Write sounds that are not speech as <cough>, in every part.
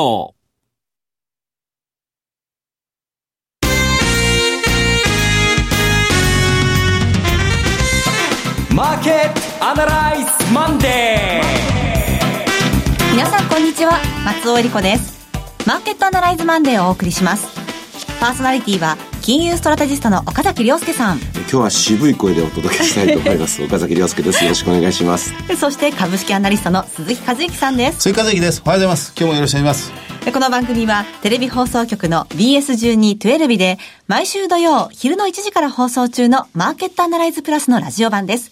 送。マーケットアナライズマンデー皆さんこんにちは。松尾英里子です。マーケットアナライズマンデーをお送りします。パーソナリティは金融ストラテジストの岡崎良介さん。今日は渋い声でお届けしたいと思います。<laughs> 岡崎良介です。よろしくお願いします。そして株式アナリストの鈴木和之さんです。鈴木和之です。おはようございます。今日もよろしくお願いします。この番組はテレビ放送局の BS12-12 で毎週土曜昼の1時から放送中のマーケットアナライズプラスのラジオ版です。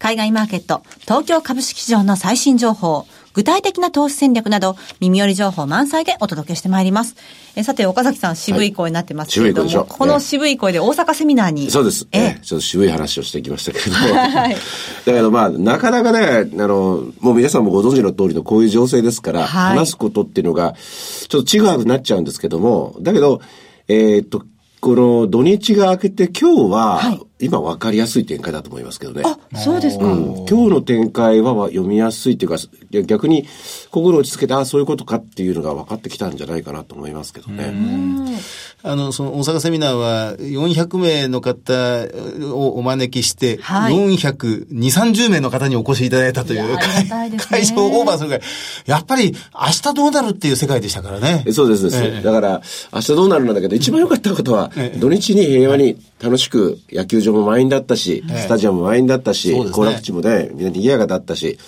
海外マーケット、東京株式市場の最新情報、具体的な投資戦略など、耳寄り情報満載でお届けしてまいります。えさて、岡崎さん、渋い声になってますけれども、はい、この渋い声で大阪セミナーに。そうです。ええ、ちょっと渋い話をしてきましたけれども。<laughs> はい。だけどまあ、なかなかね、あの、もう皆さんもご存知の通りのこういう情勢ですから、はい、話すことっていうのが、ちょっとちぐはぐなっちゃうんですけども、だけど、えー、っと、この土日が明けて今日は、はい、今分かりやすい展開だと思いますけどね。あ、そうですか。うん、今日の展開は読みやすいっていうか、逆に心落ち着けて、あそういうことかっていうのが分かってきたんじゃないかなと思いますけどね。あの、その大阪セミナーは400名の方をお招きして、はい、420、30名の方にお越しいただいたという、いね、<laughs> 会場をオーバーするぐらい、やっぱり明日どうなるっていう世界でしたからね。そうですです、えー、だから、明日どうなるんだけど、一番良かったことは、土日に平和に楽しく野球場も満員だったし、スタジアムも満員だったし、行楽地もね、みんな賑やかだったし、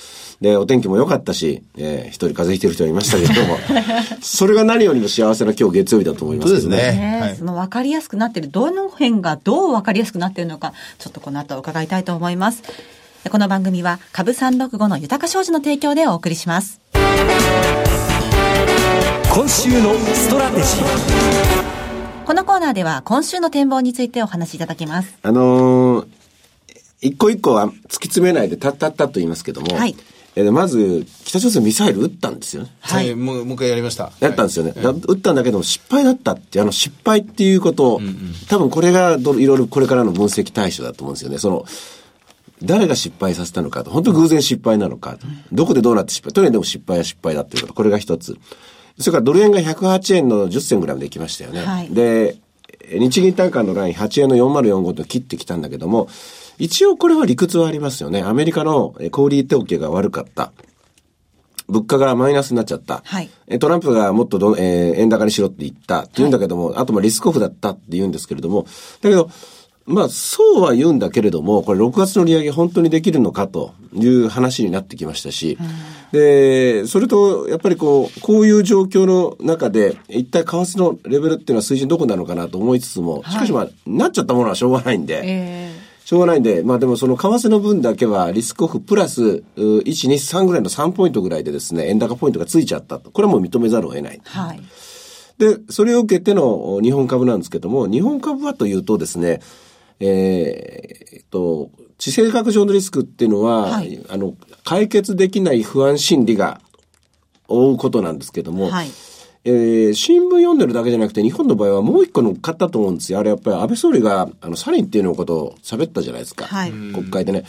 で、お天気も良かったし、えー、一人風邪ひいてる人はいましたけれども、<laughs> それが何よりも幸せな今日月曜日だと思いますけどね。そうですね。はい、その分かりやすくなってる、どの辺がどう分かりやすくなってるのか、ちょっとこの後伺いたいと思います。この番組は、株365の豊か商事の提供でお送りします。今週のストラテジー。このコーナーでは今週の展望についてお話しいただきます。あのー、一個一個は突き詰めないでたったったと言いますけども、はい。えまず、北朝鮮ミサイル撃ったんですよね。はい。もう、もう一回やりました。やったんですよね。はい、撃ったんだけど失敗だったって、あの失敗っていうことを、うんうん、多分これがどいろいろこれからの分析対象だと思うんですよね。その、誰が失敗させたのかと、本当偶然失敗なのか、どこでどうなって失敗、とにかくでも失敗は失敗だっていうこと、これが一つ。それからドル円が108円の10銭ぐらいまで行きましたよね。はい、で、日銀単価のライン8円の4045と切ってきたんだけども、一応これは理屈はありますよね。アメリカの小売統計が悪かった。物価がマイナスになっちゃった。はい、トランプがもっとど、えー、円高にしろって言ったって言うんだけども、はい、あとまあリスクオフだったって言うんですけれども、だけど、まあ、そうは言うんだけれども、これ6月の利上げ本当にできるのかという話になってきましたし、うん、で、それと、やっぱりこう、こういう状況の中で、一体為替のレベルっていうのは水準どこなのかなと思いつつも、しかしまあ、なっちゃったものはしょうがないんで、えーしょうがないんで、まあでもその為替の分だけはリスクオフプラス、1、2、3ぐらいの3ポイントぐらいでですね、円高ポイントがついちゃったと。これはもう認めざるを得ない。はい。で、それを受けての日本株なんですけども、日本株はというとですね、えー、と、地政学上のリスクっていうのは、はい、あの、解決できない不安心理が覆うことなんですけども、はい、えー、新聞読んでるだけじゃなくて、日本の場合はもう一個乗っかったと思うんですよ。あれやっぱり安倍総理が、あの、サリンっていうのことを喋ったじゃないですか。はい、国会でね。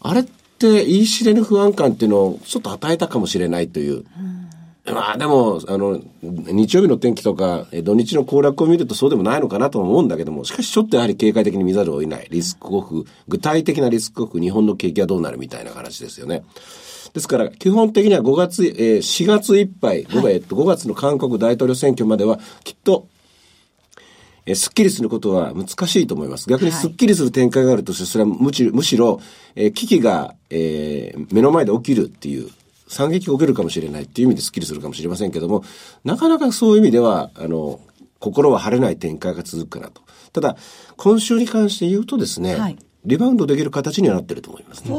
あれって、言い知れぬ不安感っていうのをちょっと与えたかもしれないという。うん <laughs> まあでも、あの、日曜日の天気とか、土日の行楽を見るとそうでもないのかなと思うんだけども、しかしちょっとやはり警戒的に見ざるを得ない。リスクオフ、具体的なリスクオフ、日本の景気はどうなるみたいな話ですよね。ですから、基本的には5月、えー、4月いっぱい、5, えっと、5月の韓国大統領選挙までは、きっと、えー、すっきりすることは難しいと思います。逆にすっきりする展開があるとして、それはむしむしろ、えー、危機が、えー、目の前で起きるっていう、惨劇を受けるかもしれないっていう意味でスッキリするかもしれませんけども、なかなかそういう意味では、あの、心は晴れない展開が続くかなと。ただ、今週に関して言うとですね、はい、リバウンドできる形にはなってると思いますね。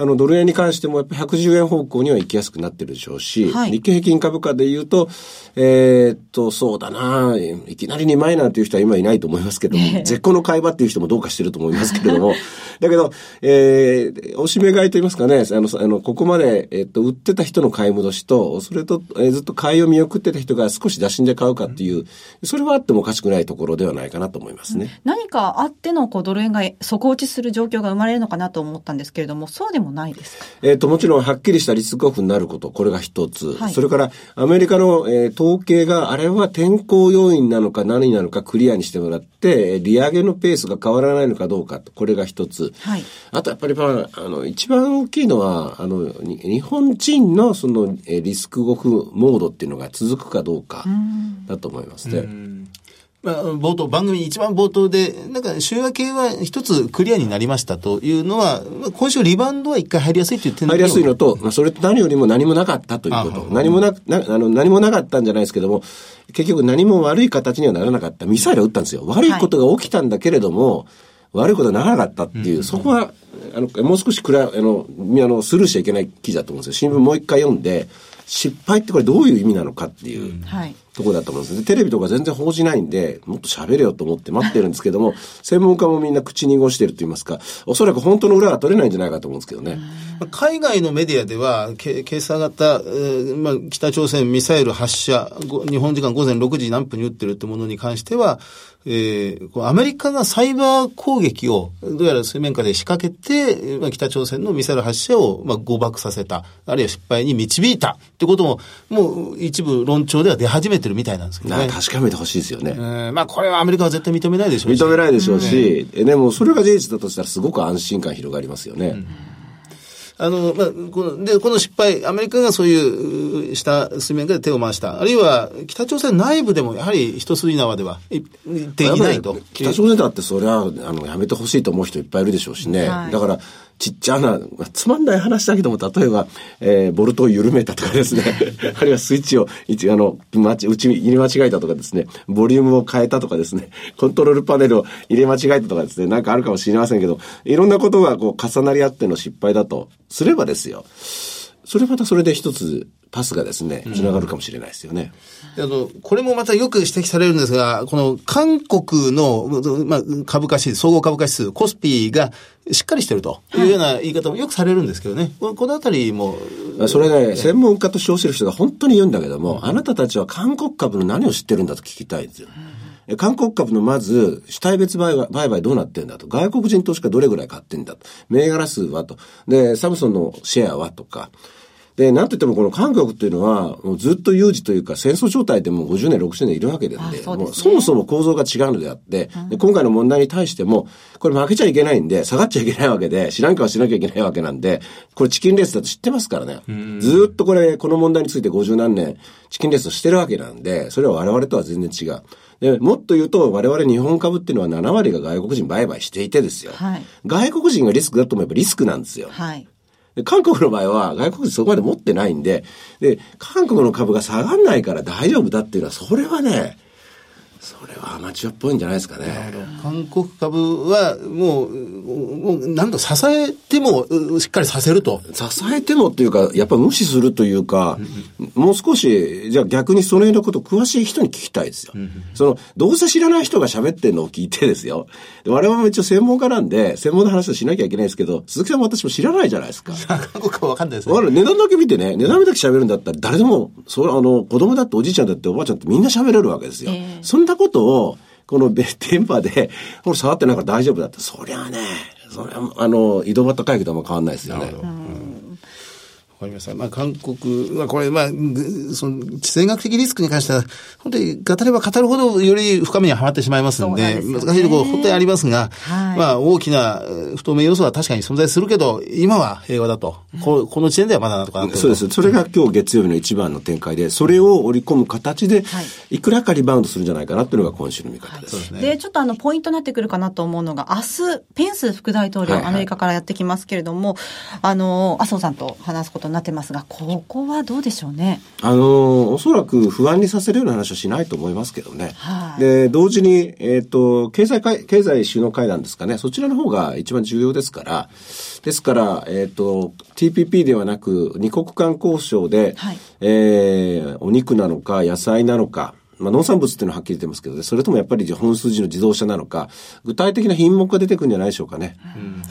あの、ドル円に関してもやっぱり110円方向には行きやすくなってるでしょうし、はい、日経平均株価で言うと、えー、っと、そうだな、いきなり2万円なんていう人は今いないと思いますけども、絶好の買い場っていう人もどうかしてると思いますけれども、<laughs> だけど、えー、おしめ買いと言いますかね、あの、あの、ここまで、えー、っと、売ってた人の買い戻しと、それと、えー、ずっと買いを見送ってた人が少し打診で買うかっていう、それはあってもおかしくないところではないかなと思いますね。何かあっての、こう、ドル円が底落ちする状況が生まれるのかなと思ったんですけれども、そうでももないですか？えっ、と、もちろんはっきりしたリスクオフになること、これが一つ。はい、それから、アメリカの、えー、統計が、あれは天候要因なのか何なのかクリアにしてもらって、利上げのペースが変わらないのかどうか、これが一つ。はい、あと、やっぱり、まあ、あの、一番大きいのは、あの、日本人のその、えリスクオフモードっていうのが続くかどうか、だと思いますね。まあ、冒頭、番組一番冒頭で、なんか週明けは一つクリアになりましたというのは、今週リバウンドは一回入りやすいという点入りやすいのと、まあ、それと何よりも何もなかったということ。何もな、な、あの、何もなかったんじゃないですけども、結局何も悪い形にはならなかった。ミサイルを撃ったんですよ。悪いことが起きたんだけれども、はい悪いことはならなかったっていう、うん、そこは、あの、もう少しくら、あの、あの、スルーしちゃいけない記事だと思うんですよ。新聞もう一回読んで、失敗ってこれどういう意味なのかっていう、はい、とこだと思うんですね。テレビとか全然報じないんで、もっと喋れよと思って待ってるんですけども、<laughs> 専門家もみんな口濁してると言いますか、おそらく本当の裏は取れないんじゃないかと思うんですけどね。海外のメディアでは、け今朝方、えーまあ、北朝鮮ミサイル発射、日本時間午前6時何分に撃ってるってものに関しては、えー、アメリカがサイバー攻撃をどうやら水面下で仕掛けて、まあ、北朝鮮のミサイル発射を、まあ、誤爆させた、あるいは失敗に導いたってことも、もう一部論調では出始めてるみたいなんですけどね。確かめてほしいですよね。えー、まあこれはアメリカは絶対認めないでしょうし。認めないでしょうし、うん、でもそれが事実だとしたらすごく安心感広がりますよね。うんあの、まあ、この、で、この失敗、アメリカがそういう、した水面下で手を回した。あるいは、北朝鮮内部でも、やはり一筋縄では、いっていないと。北朝鮮だってそれは、あの、やめてほしいと思う人いっぱいいるでしょうしね。はい、だから、ちっちゃな、つまんない話だけども、例えば、えー、ボルトを緩めたとかですね、<laughs> あるいはスイッチを、一あの、まち、内入れ間違えたとかですね、ボリュームを変えたとかですね、<laughs> コントロールパネルを入れ間違えたとかですね、なんかあるかもしれませんけど、いろんなことがこう重なり合っての失敗だとすればですよ。それまたそれで一つパスがですね、つながるかもしれないですよね。うん、あの、これもまたよく指摘されるんですが、この韓国の、まあ、株価指数、総合株価指数、コスピがしっかりしてるというような言い方もよくされるんですけどね。このあたりも。それね、専門家と称してる人が本当に言うんだけども、うん、あなたたちは韓国株の何を知ってるんだと聞きたいんですよ。うん、韓国株のまず、主体別売買どうなってんだと。外国人投資家どれぐらい買ってんだと。銘柄数はと。で、サムソンのシェアはとか。で、なんといってもこの韓国っていうのは、もうずっと有事というか戦争状態でもう50年、60年いるわけでんで、そ、ね、もうそもそも構造が違うのであって、うん、で今回の問題に対しても、これ負けちゃいけないんで、下がっちゃいけないわけで、知らんかはしなきゃいけないわけなんで、これチキンレースだと知ってますからね。ずっとこれ、この問題について50何年、チキンレースをしてるわけなんで、それは我々とは全然違う。で、もっと言うと、我々日本株っていうのは7割が外国人売買していてですよ。はい、外国人がリスクだと思えばリスクなんですよ。はいで韓国の場合は外国人そこまで持ってないんで、で、韓国の株が下がんないから大丈夫だっていうのは、それはね、それはアマチュアっぽいんじゃないですかね。韓国株はもう、もうなんと支えてもしっかりさせると。支えてもっていうか、やっぱ無視するというか、もう少し、じゃあ逆にその辺のこと詳しい人に聞きたいですよ。その、どうせ知らない人が喋ってんのを聞いてですよ。我々も一応専門家なんで、専門の話をしなきゃいけないですけど、鈴木さんも私も知らないじゃないですか。韓国はわかんないですね。値段だけ見てね、値段だけ喋るんだったら誰でも、それあの、子供だっておじいちゃんだっておばあちゃんってみんな喋れるわけですよ。えー、そんなことを、この <laughs> 電波で、これ触ってないから大丈夫だって、そりゃね、それは、あの、井戸端会議とも変わんないですよね。わかりました。まあ、韓国はこれ、まあ、その、地政学的リスクに関しては、本当に語れば語るほどより深みにはまってしまいますんで、でね、難しいところ本当にありますが、はい、まあ、大きな不透明要素は確かに存在するけど、今は平和だと。ここの時点ではまだなとかなそうです。それが今日月曜日の一番の展開で、それを織り込む形で、い。くらかリバウンドするんじゃないかなというのが今週の見方です。はい、で、ちょっとあの、ポイントになってくるかなと思うのが、明日、ペンス副大統領、アメリカからやってきますけれども、あの、麻生さんと話すことになってますが、ここはどうでしょうね？あの、おそらく不安にさせるような話はしないと思いますけどね。はい、で、同時に、えっ、ー、と、経済会、経済首脳会談ですかね、そちらの方が一番重要ですから、ですから、えっ、ー、と、TPP ではなく、二国間交渉で、はい、えー、お肉なのか、野菜なのか、まあ、農産物っていうのははっきり言ってますけどね、それともやっぱり本数字の自動車なのか、具体的な品目が出てくるんじゃないでしょうかね。うん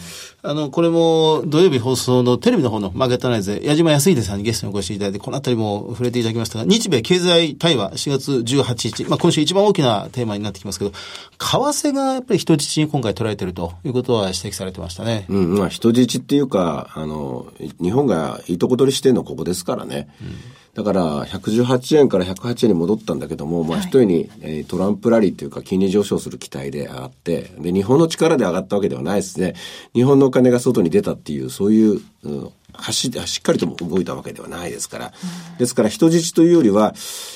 あの、これも土曜日放送のテレビの方のマーケットアナイズで矢島康秀さんにゲストにお越しいただいて、このあたりも触れていただきましたが、日米経済対話4月18日、まあ今週一番大きなテーマになってきますけど、為替がやっぱり人質に今回取られているということは指摘されてましたね。うん、まあ人質っていうか、あの、日本がいいとこ取りしてるのここですからね。うんだから118円から108円に戻ったんだけども、まあ一重に、えトランプラリーというか金利上昇する期待で上がって、で、日本の力で上がったわけではないですね。日本のお金が外に出たっていう、そういう、うん走しっかりと動いたわけではないですから。ですから人質というよりは、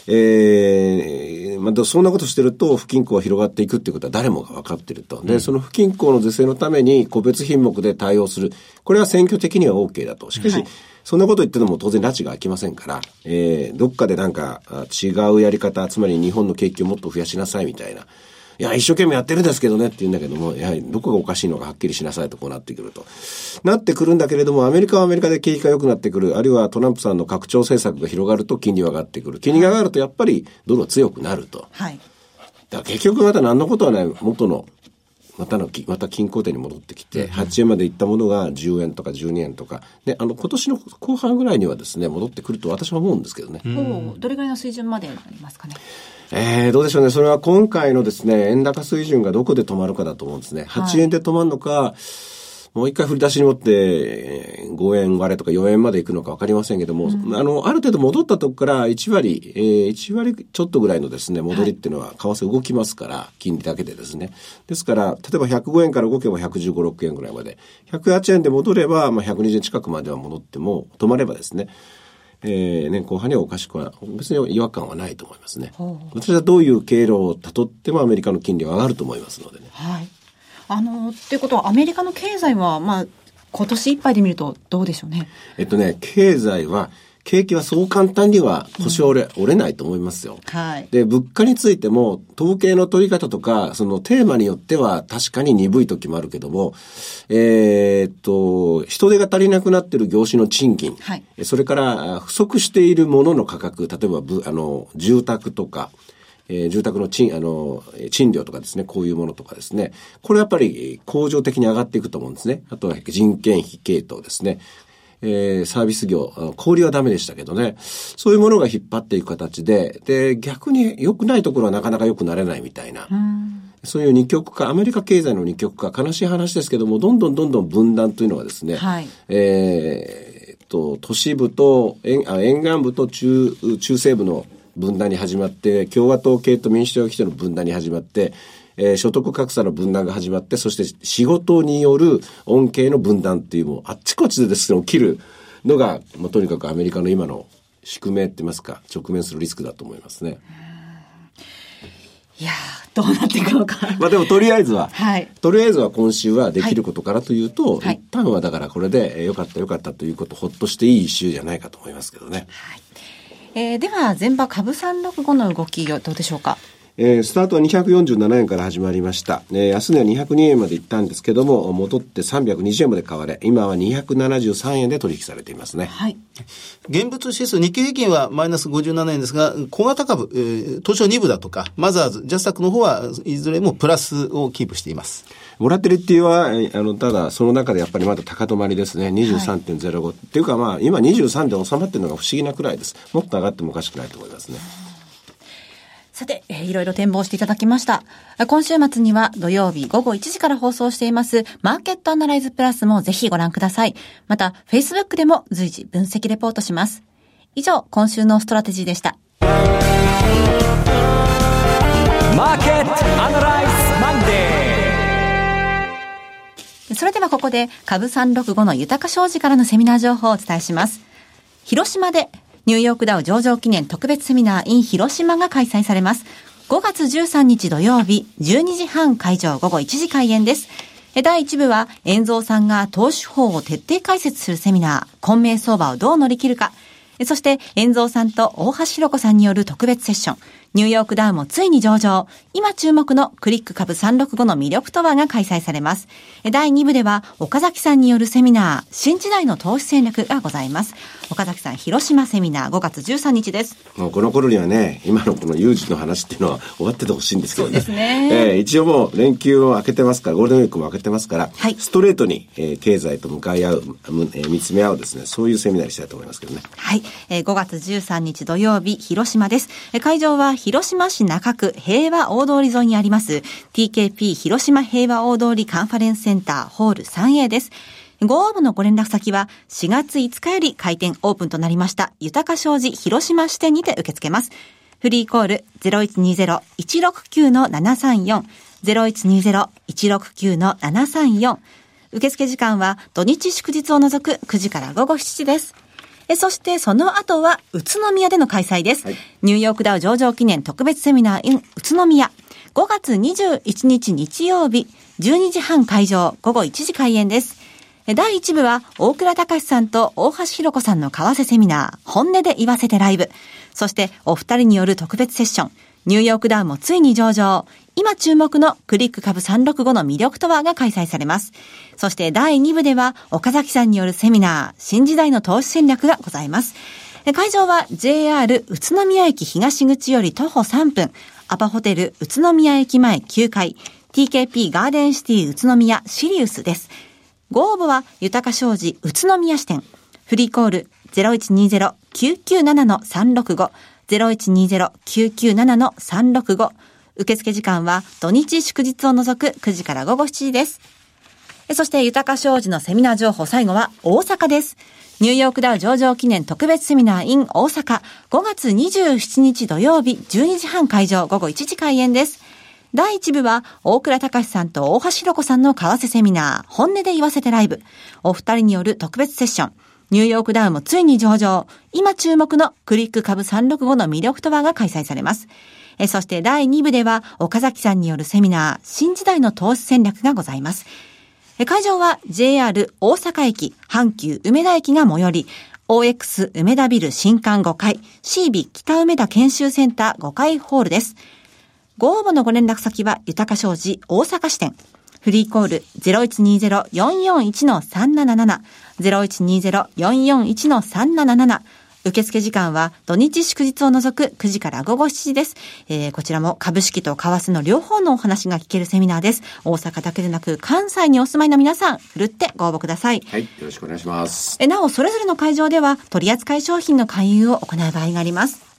えー、まあ、そんなことしてると不均衡が広がっていくっていうことは誰もが分かってると。で、その不均衡の是正のために個別品目で対応する。これは選挙的には OK だと。しかし、はいそんなこと言っても当然拉致が開きませんから、えー、どっかでなんか違うやり方、つまり日本の景気をもっと増やしなさいみたいな。いや、一生懸命やってるんですけどねって言うんだけども、やはりどこがおかしいのかはっきりしなさいとこうなってくると。なってくるんだけれども、アメリカはアメリカで景気が良くなってくる、あるいはトランプさんの拡張政策が広がると金利は上がってくる。金利が上がるとやっぱりドルは強くなると。はい。だから結局また何のことはない元のまたの、また均衡点に戻ってきて、8円までいったものが10円とか12円とか、で、あの、今年の後半ぐらいにはですね、戻ってくると私は思うんですけどね。どれぐらいの水準までなりますかね？えー、どうでしょうね。それは今回のですね、円高水準がどこで止まるかだと思うんですね。8円で止まるのか、はいもう一回振り出しに持って、5円割れとか4円まで行くのか分かりませんけども、うん、あの、ある程度戻ったとこから1割、えー、1割ちょっとぐらいのですね、戻りっていうのは、為替動きますから、金利だけでですね。ですから、例えば105円から動けば115、6円ぐらいまで。108円で戻れば、まあ、120円近くまでは戻っても、止まればですね、えー、年後半にはおかしくは、別に違和感はないと思いますね。私はどういう経路をたどってもアメリカの金利は上がると思いますのでね。はい。あの、っていうことは、アメリカの経済は、まあ、今年いっぱいで見るとどうでしょうね。えっとね、経済は、景気はそう簡単には腰折れ、うん、折れないと思いますよ。はい。で、物価についても、統計の取り方とか、そのテーマによっては確かに鈍い時もあるけども、えー、っと、人手が足りなくなっている業種の賃金、はい。それから不足しているものの価格、例えば、あの、住宅とか、えー、住宅の賃、あの、賃料とかですね、こういうものとかですね。これやっぱり恒常的に上がっていくと思うんですね。あとは人件費系統ですね。えー、サービス業、小売はダメでしたけどね。そういうものが引っ張っていく形で、で、逆に良くないところはなかなか良くなれないみたいな。そういう二極化、アメリカ経済の二極化、悲しい話ですけども、どんどんどんどん分断というのはですね、はい、えー、と、都市部と沿沿岸部と中、中西部の分断に始まって、共和党系と民主党系との分断に始まって、えー、所得格差の分断が始まって、そして仕事による恩恵の分断っていうもうあっちこっちでですね、起きるのが、まあ、とにかくアメリカの今の宿命って言いますか、直面するリスクだと思いますね。いやどうなっていくのか。まあでもとりあえずは、はい、とりあえずは今週はできることからというと、はい、一旦はだからこれでよかったよかったということ、ほっとしていい週じゃないかと思いますけどね。はいえー、では、前場株365の動き、どうでしょうか？えー、スタートは247円から始まりました。えー、安値は202円まで行ったんですけども、戻って320円まで買われ、今は273円で取引されていますね。はい。現物指数、日経平均はマイナス57円ですが、小型株、えー、東証2部だとか、マザーズ、ジャスタックの方はいずれもプラスをキープしています。ボラテリティは、あの、ただ、その中でやっぱりまだ高止まりですね。23.05、はい、っていうかまあ、今23で収まってるのが不思議なくらいです。もっと上がってもおかしくないと思いますね。さて、えー、いろいろ展望していただきました。今週末には土曜日午後1時から放送していますマーケットアナライズプラスもぜひご覧ください。また、Facebook でも随時分析レポートします。以上、今週のストラテジーでした。マーケットアナライズそれではここで株365の豊か商事からのセミナー情報をお伝えします。広島でニューヨークダウ上場記念特別セミナー in 広島が開催されます。5月13日土曜日、12時半会場午後1時開演です。第1部は、遠蔵さんが投資法を徹底解説するセミナー、混迷相場をどう乗り切るか。そして、遠蔵さんと大橋弘子さんによる特別セッション。ニューヨークダウもついに上場。今注目のクリック株365の魅力とはが開催されます。第2部では、岡崎さんによるセミナー、新時代の投資戦略がございます。岡崎さん、広島セミナー5月13日です。もうこの頃にはね、今のこの有事の話っていうのは終わっててほしいんですけどね。そうですね。えー、一応もう連休を明けてますから、ゴールデンウィークも明けてますから、はい、ストレートに、えー、経済と向かい合う、えー、見つめ合うですね、そういうセミナーにしたいと思いますけどね。はい。えー、5月13日土曜日、広島です。会場は広島市中区平和大通り沿いにあります TKP 広島平和大通りカンファレンスセンターホール 3A です。ご応募のご連絡先は4月5日より開店オープンとなりました豊か商事広島支店にて受け付けます。フリーコール0120-169-734 0120-169-734受付時間は土日祝日を除く9時から午後7時です。えそしてその後は宇都宮での開催です。はい、ニューヨークダウ上場記念特別セミナー in 宇都宮。5月21日日曜日、12時半会場、午後1時開演です。第1部は、大倉隆さんと大橋弘子さんの為替セミナー、本音で言わせてライブ。そして、お二人による特別セッション、ニューヨークダウンもついに上場。今注目のクリック株365の魅力とはが開催されます。そして第2部では岡崎さんによるセミナー、新時代の投資戦略がございます。会場は JR 宇都宮駅東口より徒歩3分、アパホテル宇都宮駅前9階、TKP ガーデンシティ宇都宮シリウスです。ご応募は豊か商事宇都宮支店。フリーコール0120-997-365、0120-997-365、受付時間は土日祝日を除く9時から午後7時です。そして豊か商事のセミナー情報最後は大阪です。ニューヨークダウ上場記念特別セミナー in 大阪5月27日土曜日12時半会場午後1時開演です。第1部は大倉隆さんと大橋弘子さんの為替セミナー本音で言わせてライブ。お二人による特別セッション。ニューヨークダウンもついに上場。今注目のクリック株365の魅力とはが開催されます。えそして第2部では岡崎さんによるセミナー、新時代の投資戦略がございます。え会場は JR 大阪駅、阪急梅田駅が最寄り、OX 梅田ビル新館5階、CB 北梅田研修センター5階ホールです。ご応募のご連絡先は、豊か商事大阪支店。フリーコール0120-441-377、0120-441-377、受付時間は土日祝日を除く9時から午後7時です。えー、こちらも株式と為替の両方のお話が聞けるセミナーです。大阪だけでなく関西にお住まいの皆さん、ふるってご応募ください。はい、よろしくお願いします。えなお、それぞれの会場では取扱い商品の勧誘を行う場合があります。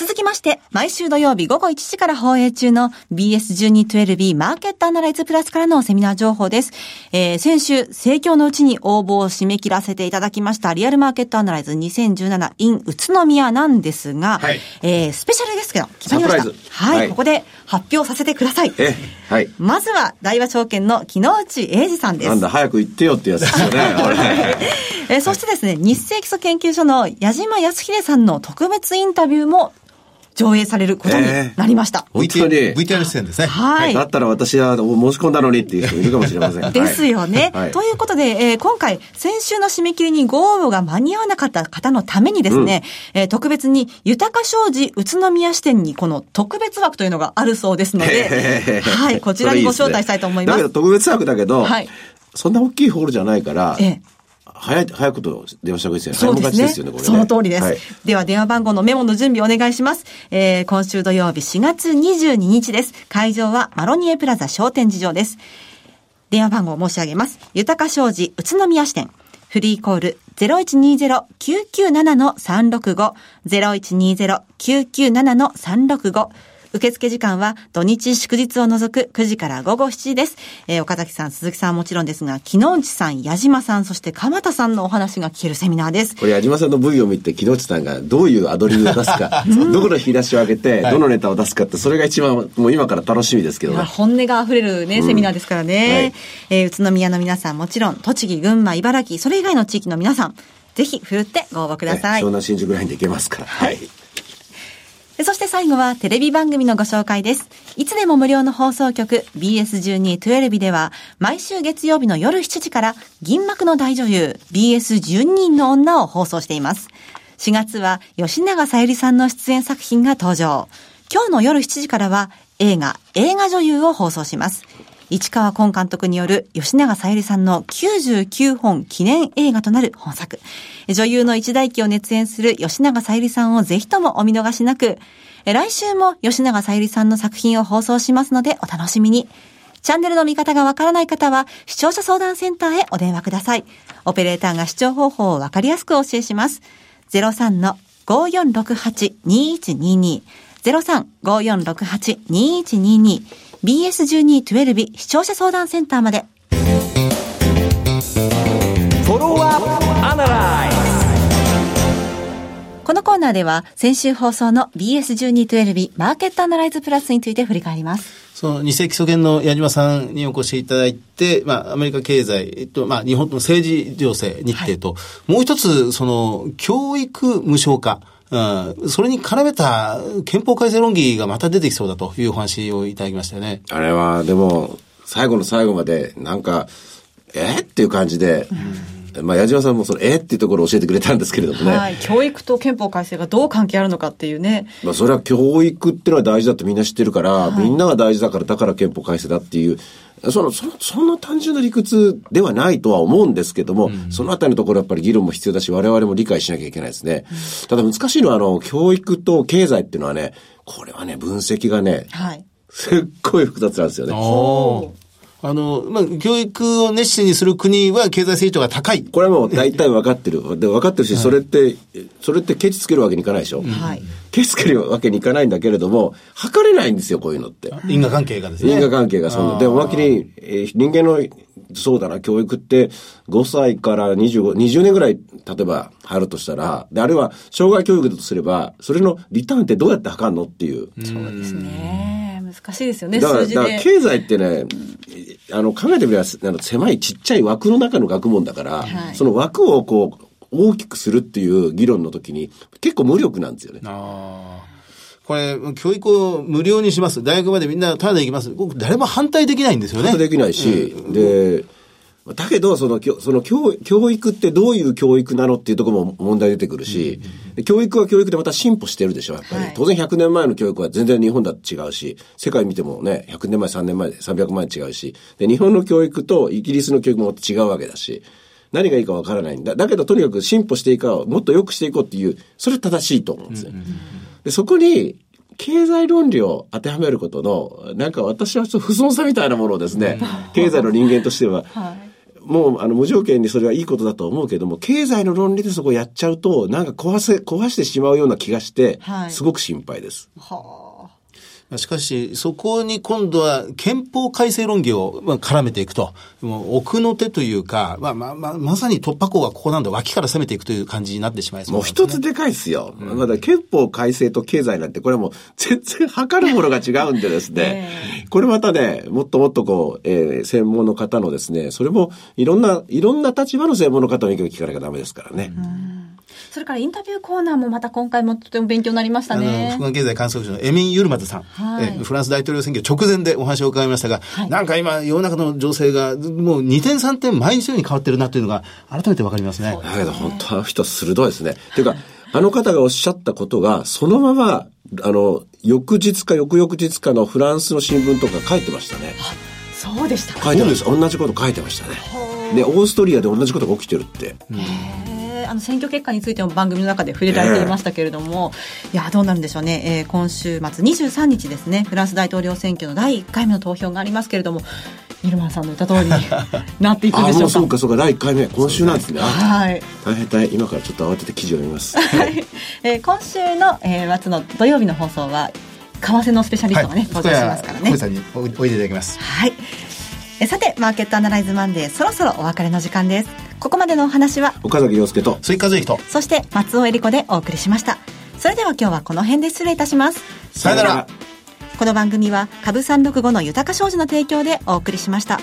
続きまして、毎週土曜日午後1時から放映中の BS1212B マーケットアナライズプラスからのセミナー情報です。えー、先週、盛況のうちに応募を締め切らせていただきましたリアルマーケットアナライズ 2017in 宇都宮なんですが、はい、えー、スペシャルですけど、決まりました。はい、はい、ここで発表させてください。え、はい。まずは、大和証券の木之内英二さんです。なんだ、早く言ってよってやつですよね。<laughs> えそしてですね、日清基礎研究所の矢島康秀さんの特別インタビューも上映されることになりました。えー、VTR, VTR 出演ですね。はい。だったら私は申し込んだのにっていう人いるかもしれません。<laughs> ですよね。はい、ということで、えー、今回、先週の締め切りにご応募が間に合わなかった方のためにですね、うん、えー、特別に豊か商事宇都宮支店にこの特別枠というのがあるそうですので、はい、こちらにご招待したいと思います。いいすね、だけど特別枠だけど、はい、そんな大きいホールじゃないから、ええ早い、早くと電話した方がいいですよね。そうですね。ねその通りです、はい、では、電話番号のメモの準備お願いします。えー、今週土曜日4月22日です。会場はマロニエプラザ商店事情です。電話番号を申し上げます。豊か商事宇都宮支店。フリーコール0120-997-365。0120-997-365。受付時間は土日祝日を除く9時から午後7時です。えー、岡崎さん、鈴木さんはもちろんですが、木之内さん、矢島さん、そして鎌田さんのお話が聞けるセミナーです。これ矢島さんの V を見て、木之内さんがどういうアドリブを出すか、<laughs> どこの引き出しを上げて、どのネタを出すかって、それが一番、もう今から楽しみですけどね。本音が溢れるね、セミナーですからね。うんはい、えー、宇都宮の皆さん、もちろん、栃木、群馬、茨城、それ以外の地域の皆さん、ぜひ、ふるってご応募ください。湘南新宿ラインで行けますから。はいそして最後はテレビ番組のご紹介です。いつでも無料の放送局 BS12-12 では毎週月曜日の夜7時から銀幕の大女優 BS12 人の女を放送しています。4月は吉永さゆりさんの出演作品が登場。今日の夜7時からは映画、映画女優を放送します。市川崑監督による吉永さゆりさんの99本記念映画となる本作。女優の一代記を熱演する吉永さゆりさんをぜひともお見逃しなく、来週も吉永さゆりさんの作品を放送しますのでお楽しみに。チャンネルの見方がわからない方は、視聴者相談センターへお電話ください。オペレーターが視聴方法をわかりやすくお教えします。03-5468-2122。03-5468-2122。BS12-12 視聴者相談センターまで。このコーナーでは先週放送の BS12-12 マーケットアナライズプラスについて振り返ります。その二世基礎研の矢島さんにお越しいただいて、まあ、アメリカ経済、えっと、まあ、日本の政治情勢、日程と、はい、もう一つ、その、教育無償化。うん、それに絡めた憲法改正論議がまた出てきそうだというお話をいただきましたよね。あれは、でも、最後の最後まで、なんか、え？っていう感じで、うん、まあ、矢島さんもその、え？っていうところを教えてくれたんですけれどもね。はい。教育と憲法改正がどう関係あるのかっていうね。まあ、それは教育っていうのは大事だってみんな知ってるから、はい、みんなが大事だから、だから憲法改正だっていう、その、その、そんな単純な理屈ではないとは思うんですけども、うん、そのあたりのところやっぱり議論も必要だし、我々も理解しなきゃいけないですね。うん、ただ難しいのは、あの、教育と経済っていうのはね、これはね、分析がね、はい、すっごい複雑なんですよね。あの、まあ、教育を熱心にする国は経済成長が高い。これはもう大体分かってる。で、分かってるし、それって、それってケチつけるわけにいかないでしょ。はい。ケチつけるわけにいかないんだけれども、測れないんですよ、こういうのって。因果関係がですね。因果関係がその。で、おまけに、えー、人間の、そうだな、教育って5歳から25、20年ぐらい、例えば入るとしたら、で、あるいは障害教育だとすれば、それのリターンってどうやって測るのっていう。そうですね。難しいですよね、だから、だから経済ってね、あの、考えてみれば、あの、狭いちっちゃい枠の中の学問だから、はい、その枠をこう、大きくするっていう議論の時に、結構無力なんですよね。あこれ、教育を無料にします。大学までみんなただで行きます。僕、誰も反対できないんですよね。反対できないし、うん、で、だけど、その、その教、教育ってどういう教育なのっていうところも問題出てくるし、うん、教育は教育でまた進歩してるでしょ、やっぱり。はい、当然100年前の教育は全然日本だと違うし、世界見てもね、100年前、3年前、300万違うし、で、日本の教育とイギリスの教育も違うわけだし、何がいいかわからないんだ。だけど、とにかく進歩していこう、もっと良くしていこうっていう、それ正しいと思うんですよ。で、そこに、経済論理を当てはめることの、なんか私はちょっと不損さみたいなものをですね、経済の人間としては、<laughs> はいもうあの無条件にそれはいいことだと思うけども、経済の論理でそこやっちゃうと、なんか壊せ、壊してしまうような気がして、すごく心配です。はあしかし、そこに今度は憲法改正論議を絡めていくと、もう奥の手というか、まあまあまあ、まさに突破口はここなんだ、脇から攻めていくという感じになってしまいそう、ね、もう一つでかいですよ。うん、まだ憲法改正と経済なんて、これはもう全然測るものが違うんでですね、<laughs> これまたね、もっともっとこう、えー、専門の方のですね、それもいろんな、いろんな立場の専門の方の意見を聞かなきゃダメですからね。うんそれからインタビューコーナーもまた今回もとても勉強になりましたね。福岡経済観測所のエミン・ユルマズさん、はい、フランス大統領選挙直前でお話を伺いましたが、はい、なんか今世の中の情勢がもう2点3点毎日のように変わってるなというのが改めてわかりますね。だけど本当あの人鋭いですね。というか、あの方がおっしゃったことが、そのまま、あの、翌日か翌々日かのフランスの新聞とか書いてましたね。そうでした書いてました。同じこと書いてましたね。で、オーストリアで同じことが起きてるって。あの選挙結果についても番組の中で触れられていましたけれども、いやどうなるんでしょうね、えー、今週末23日ですね。フランス大統領選挙の第1回目の投票がありますけれどもイルマンさんの言った通りに <laughs> なっていくんでしょうか。そうかそうか第1回目今週なんですね。はい。大変大変今からちょっと慌てて記事を読みます、はい、えー、今週の、えー、末の土曜日の放送は為替のスペシャリストがね、はい、登場しますからね。さんにおいでいただきます。はい。えさて、マーケットアナライズマンデー、そろそろお別れの時間です。ここまでのお話は、岡崎洋介と、追加随と、そして松尾恵里子でお送りしました。それでは今日はこの辺で失礼いたします。さよなら。この番組は、株三六五の豊か商事の提供でお送りしました。